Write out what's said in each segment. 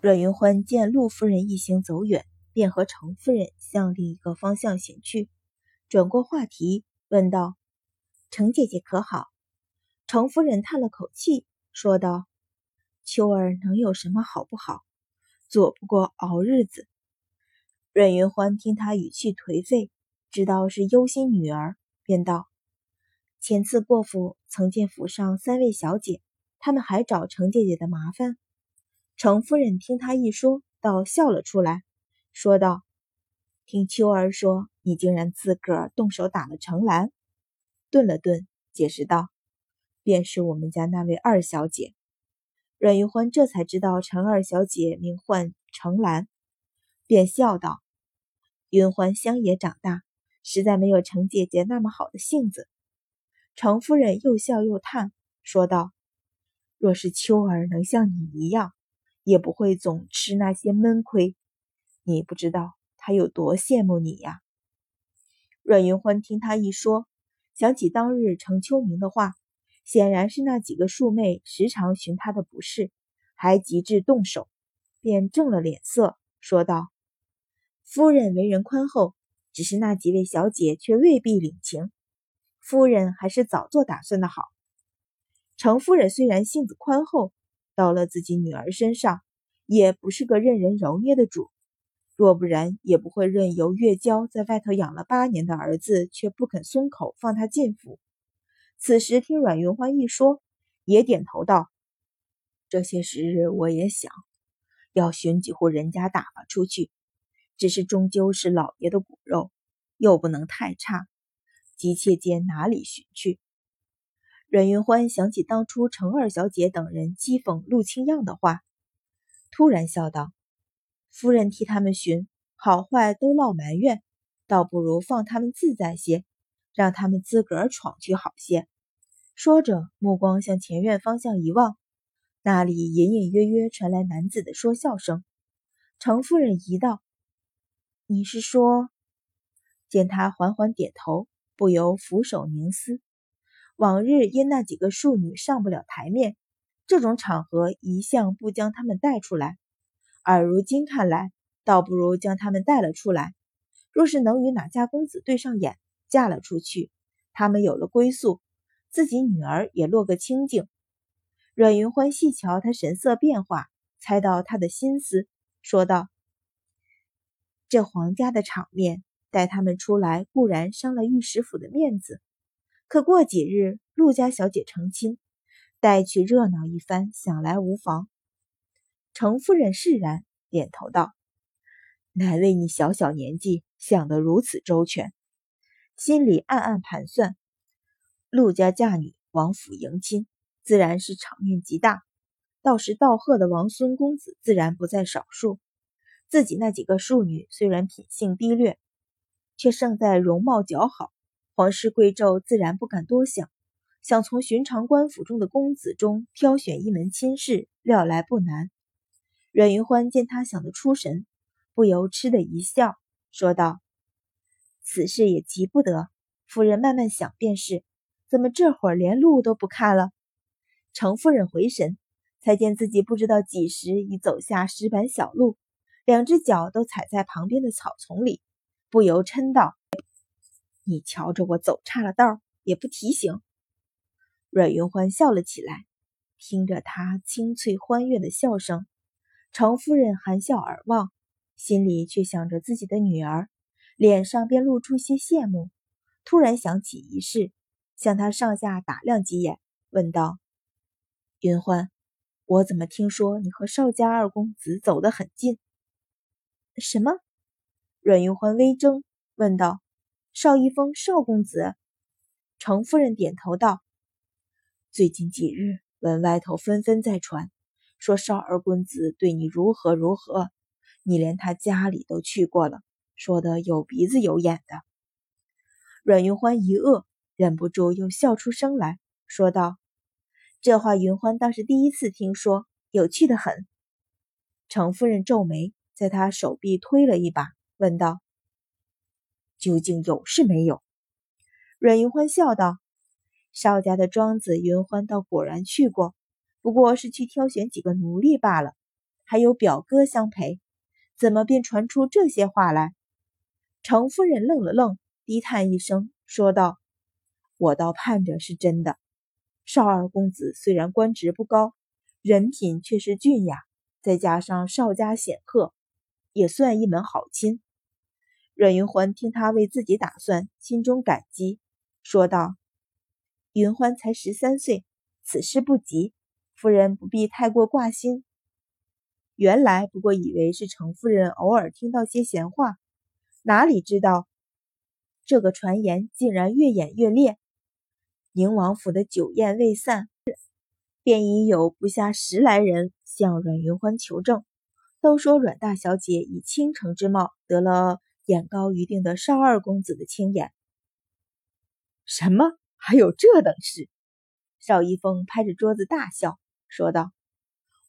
阮云欢见陆夫人一行走远，便和程夫人向另一个方向行去，转过话题问道：“程姐姐可好？”程夫人叹了口气，说道：“秋儿能有什么好不好？做不过熬日子。”阮云欢听他语气颓废，知道是忧心女儿，便道：“前次过府曾见府上三位小姐，她们还找程姐姐的麻烦。”程夫人听他一说，倒笑了出来，说道：“听秋儿说，你竟然自个儿动手打了程兰。”顿了顿，解释道：“便是我们家那位二小姐。”阮云欢这才知道程二小姐名唤程兰，便笑道：“云欢乡野长大，实在没有程姐姐那么好的性子。”程夫人又笑又叹，说道：“若是秋儿能像你一样。”也不会总吃那些闷亏，你不知道他有多羡慕你呀。阮云欢听他一说，想起当日程秋明的话，显然是那几个庶妹时常寻他的不是，还极至动手，便正了脸色，说道：“夫人为人宽厚，只是那几位小姐却未必领情。夫人还是早做打算的好。程夫人虽然性子宽厚。”到了自己女儿身上，也不是个任人揉捏的主。若不然，也不会任由月娇在外头养了八年的儿子，却不肯松口放他进府。此时听阮云欢一说，也点头道：“这些时日我也想要寻几户人家打发出去，只是终究是老爷的骨肉，又不能太差，急切间哪里寻去？”阮云欢想起当初程二小姐等人讥讽陆清样的话，突然笑道：“夫人替他们寻好坏都落埋怨，倒不如放他们自在些，让他们自个儿闯去好些。”说着，目光向前院方向一望，那里隐隐约约传来男子的说笑声。程夫人疑道：“你是说？”见他缓缓点头，不由俯首凝思。往日因那几个庶女上不了台面，这种场合一向不将她们带出来，而如今看来，倒不如将她们带了出来。若是能与哪家公子对上眼，嫁了出去，他们有了归宿，自己女儿也落个清净。阮云欢细瞧他神色变化，猜到他的心思，说道：“这皇家的场面，带他们出来固然伤了御史府的面子。”可过几日，陆家小姐成亲，带去热闹一番，想来无妨。程夫人释然，点头道：“乃为你小小年纪想得如此周全。”心里暗暗盘算，陆家嫁女王府迎亲，自然是场面极大。到时道贺的王孙公子自然不在少数。自己那几个庶女虽然品性低劣，却胜在容貌姣好。皇室贵胄自然不敢多想，想从寻常官府中的公子中挑选一门亲事，料来不难。阮云欢见他想得出神，不由嗤的一笑，说道：“此事也急不得，夫人慢慢想便是。怎么这会儿连路都不看了？”程夫人回神，才见自己不知道几时已走下石板小路，两只脚都踩在旁边的草丛里，不由嗔道。你瞧着我走岔了道，也不提醒。阮云欢笑了起来，听着他清脆欢悦的笑声，程夫人含笑而望，心里却想着自己的女儿，脸上便露出些羡慕。突然想起一事，向他上下打量几眼，问道：“云欢，我怎么听说你和邵家二公子走得很近？”什么？阮云欢微怔，问道。邵一峰，邵公子，程夫人点头道：“最近几日，闻外头纷纷在传，说邵二公子对你如何如何，你连他家里都去过了，说的有鼻子有眼的。”阮云欢一愕，忍不住又笑出声来说道：“这话云欢倒是第一次听说，有趣的很。”程夫人皱眉，在他手臂推了一把，问道。究竟有是没有？阮云欢笑道：“邵家的庄子，云欢倒果然去过，不过是去挑选几个奴隶罢了。还有表哥相陪，怎么便传出这些话来？程夫人愣了愣，低叹一声，说道：“我倒盼着是真的。邵二公子虽然官职不高，人品却是俊雅，再加上邵家显赫，也算一门好亲。”阮云欢听他为自己打算，心中感激，说道：“云欢才十三岁，此事不急，夫人不必太过挂心。”原来不过以为是程夫人偶尔听到些闲话，哪里知道这个传言竟然越演越烈。宁王府的酒宴未散，便已有不下十来人向阮云欢求证，都说阮大小姐以倾城之貌得了。眼高于定的少二公子的青眼，什么？还有这等事？邵一峰拍着桌子大笑，说道：“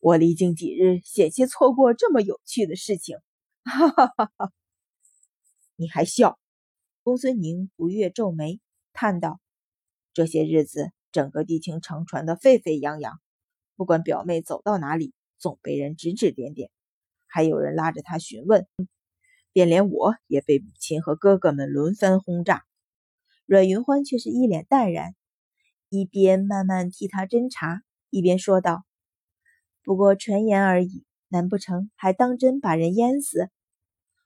我离京几日，险些错过这么有趣的事情。”哈哈哈哈！你还笑？公孙宁不悦皱眉，叹道：“这些日子，整个地清城传得沸沸扬扬，不管表妹走到哪里，总被人指指点点，还有人拉着她询问。”便连我也被母亲和哥哥们轮番轰炸，阮云欢却是一脸淡然，一边慢慢替他斟茶，一边说道：“不过传言而已，难不成还当真把人淹死？”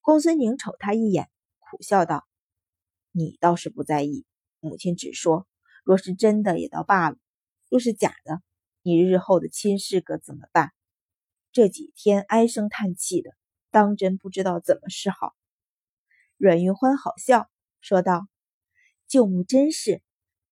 公孙宁瞅他一眼，苦笑道：“你倒是不在意，母亲只说，若是真的也倒罢了，若是假的，你日后的亲事可怎么办？这几天唉声叹气的。”当真不知道怎么是好。阮云欢好笑说道：“舅母真是，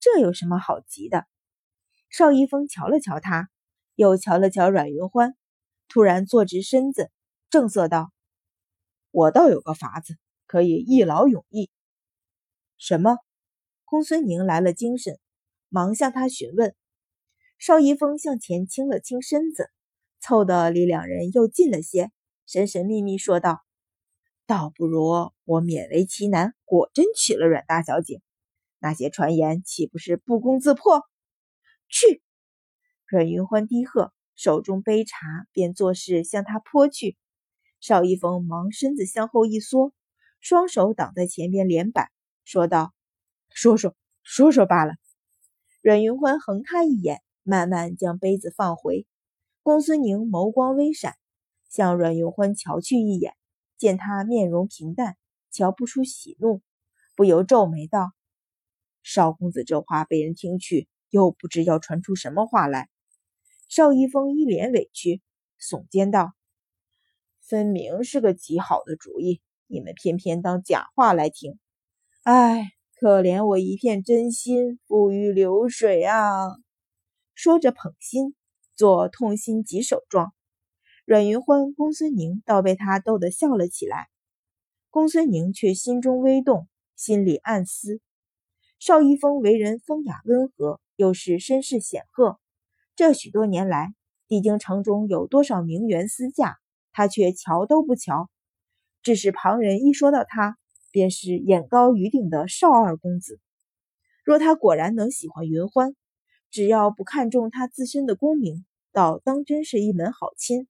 这有什么好急的？”邵一峰瞧了瞧他，又瞧了瞧阮云欢，突然坐直身子，正色道：“我倒有个法子，可以一劳永逸。”什么？公孙宁来了精神，忙向他询问。邵一峰向前倾了倾身子，凑得离两人又近了些。神神秘秘说道：“倒不如我勉为其难，果真娶了阮大小姐，那些传言岂不是不攻自破？”去！阮云欢低喝，手中杯茶便作势向他泼去。邵一峰忙身子向后一缩，双手挡在前边连板，说道：“说说说说罢了。”阮云欢横他一眼，慢慢将杯子放回。公孙宁眸光微闪。向阮云欢瞧去一眼，见他面容平淡，瞧不出喜怒，不由皱眉道：“少公子这话被人听去，又不知要传出什么话来。”邵一峰一脸委屈，耸肩道：“分明是个极好的主意，你们偏偏当假话来听。唉，可怜我一片真心付于流水啊！”说着捧心，做痛心疾首状。阮云欢、公孙宁倒被他逗得笑了起来，公孙宁却心中微动，心里暗思：邵一峰为人风雅温和，又是身世显赫，这许多年来，帝京城中有多少名媛私嫁，他却瞧都不瞧，只是旁人一说到他，便是眼高于顶的邵二公子。若他果然能喜欢云欢，只要不看重他自身的功名，倒当真是一门好亲。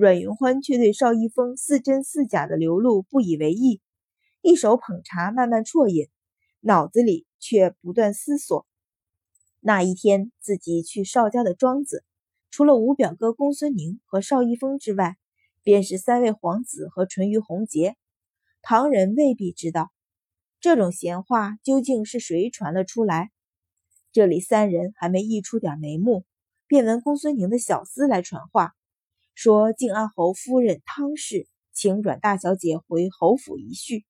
阮云欢却对邵一峰似真似假的流露不以为意，一手捧茶慢慢啜饮，脑子里却不断思索：那一天自己去邵家的庄子，除了五表哥公孙宁和邵一峰之外，便是三位皇子和淳于洪杰。旁人未必知道，这种闲话究竟是谁传了出来。这里三人还没议出点眉目，便闻公孙宁的小厮来传话。说靖安侯夫人汤氏请阮大小姐回侯府一叙。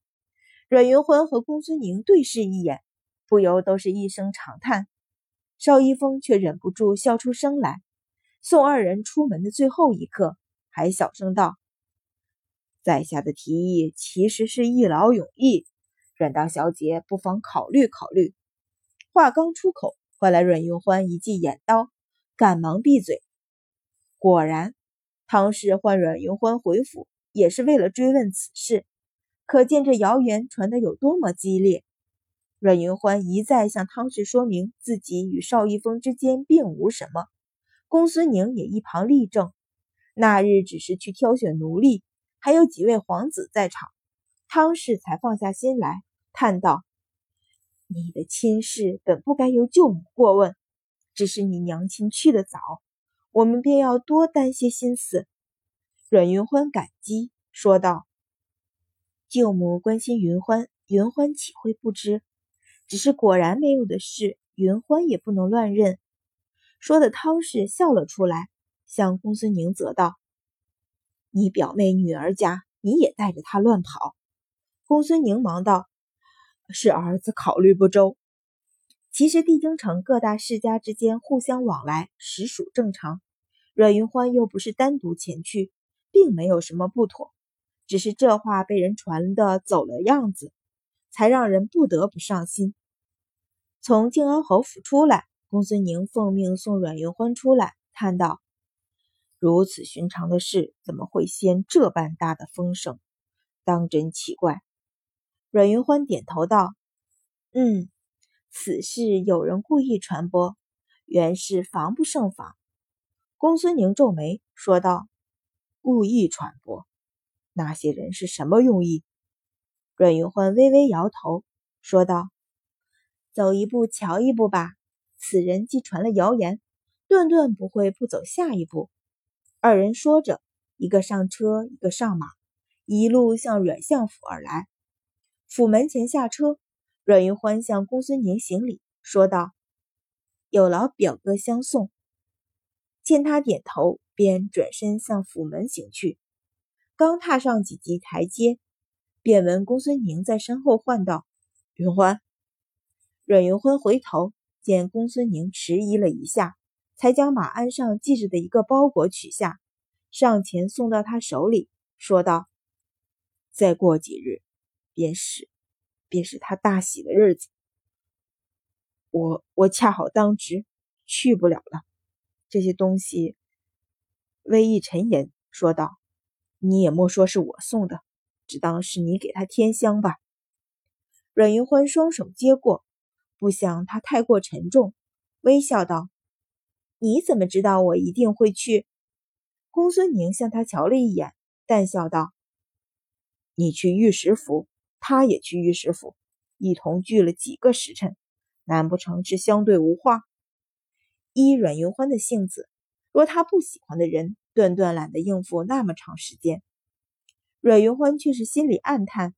阮云欢和公孙宁对视一眼，不由都是一声长叹。邵一峰却忍不住笑出声来。送二人出门的最后一刻，还小声道：“在下的提议其实是一劳永逸，阮大小姐不妨考虑考虑。”话刚出口，换来阮云欢一记眼刀，赶忙闭嘴。果然。汤氏唤阮云欢回府，也是为了追问此事，可见这谣言传得有多么激烈。阮云欢一再向汤氏说明自己与邵一峰之间并无什么，公孙宁也一旁立正，那日只是去挑选奴隶，还有几位皇子在场，汤氏才放下心来，叹道：“你的亲事本不该由舅母过问，只是你娘亲去的早，我们便要多担些心思。”阮云欢感激说道：“舅母关心云欢，云欢岂会不知？只是果然没有的事，云欢也不能乱认。”说的汤氏笑了出来，向公孙宁责道：“你表妹女儿家，你也带着她乱跑。”公孙宁忙道：“是儿子考虑不周。其实帝京城各大世家之间互相往来，实属正常。阮云欢又不是单独前去。”并没有什么不妥，只是这话被人传的走了样子，才让人不得不上心。从靖安侯府出来，公孙宁奉命送阮云欢出来，叹道：“如此寻常的事，怎么会掀这般大的风声？当真奇怪。”阮云欢点头道：“嗯，此事有人故意传播，原是防不胜防。”公孙宁皱眉说道。故意传播，那些人是什么用意？阮云欢微微摇头，说道：“走一步瞧一步吧。此人既传了谣言，顿顿不会不走下一步。”二人说着，一个上车，一个上马，一路向阮相府而来。府门前下车，阮云欢向公孙宁行礼，说道：“有劳表哥相送。”见他点头。便转身向府门行去，刚踏上几级台阶，便闻公孙宁在身后唤道：“云欢。”阮云欢回头见公孙宁迟疑了一下，才将马鞍上系着的一个包裹取下，上前送到他手里，说道：“再过几日，便是，便是他大喜的日子。我我恰好当值，去不了了。这些东西。”微一沉吟，说道：“你也莫说是我送的，只当是你给他添香吧。”阮云欢双手接过，不想他太过沉重，微笑道：“你怎么知道我一定会去？”公孙宁向他瞧了一眼，淡笑道：“你去御史府，他也去御史府，一同聚了几个时辰，难不成是相对无话？”依阮云欢的性子。若他不喜欢的人，断断懒得应付那么长时间。阮云欢却是心里暗叹：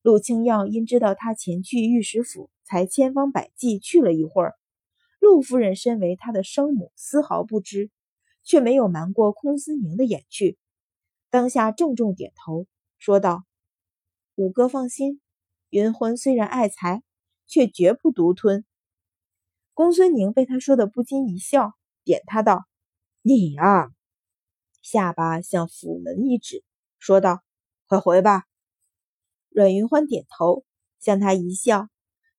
陆清耀因知道他前去御史府，才千方百计去了一会儿。陆夫人身为他的生母，丝毫不知，却没有瞒过空思宁的眼去。当下重重点头，说道：“五哥放心，云欢虽然爱财，却绝不独吞。”公孙宁被他说的不禁一笑，点他道。你啊，下巴向府门一指，说道：“快回吧。”阮云欢点头，向他一笑，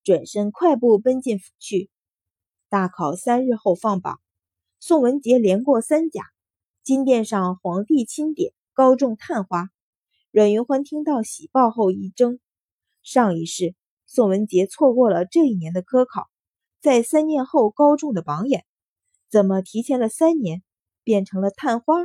转身快步奔进府去。大考三日后放榜，宋文杰连过三甲，金殿上皇帝钦点，高中探花。阮云欢听到喜报后一怔，上一世宋文杰错过了这一年的科考，在三年后高中的榜眼，怎么提前了三年？变成了探花。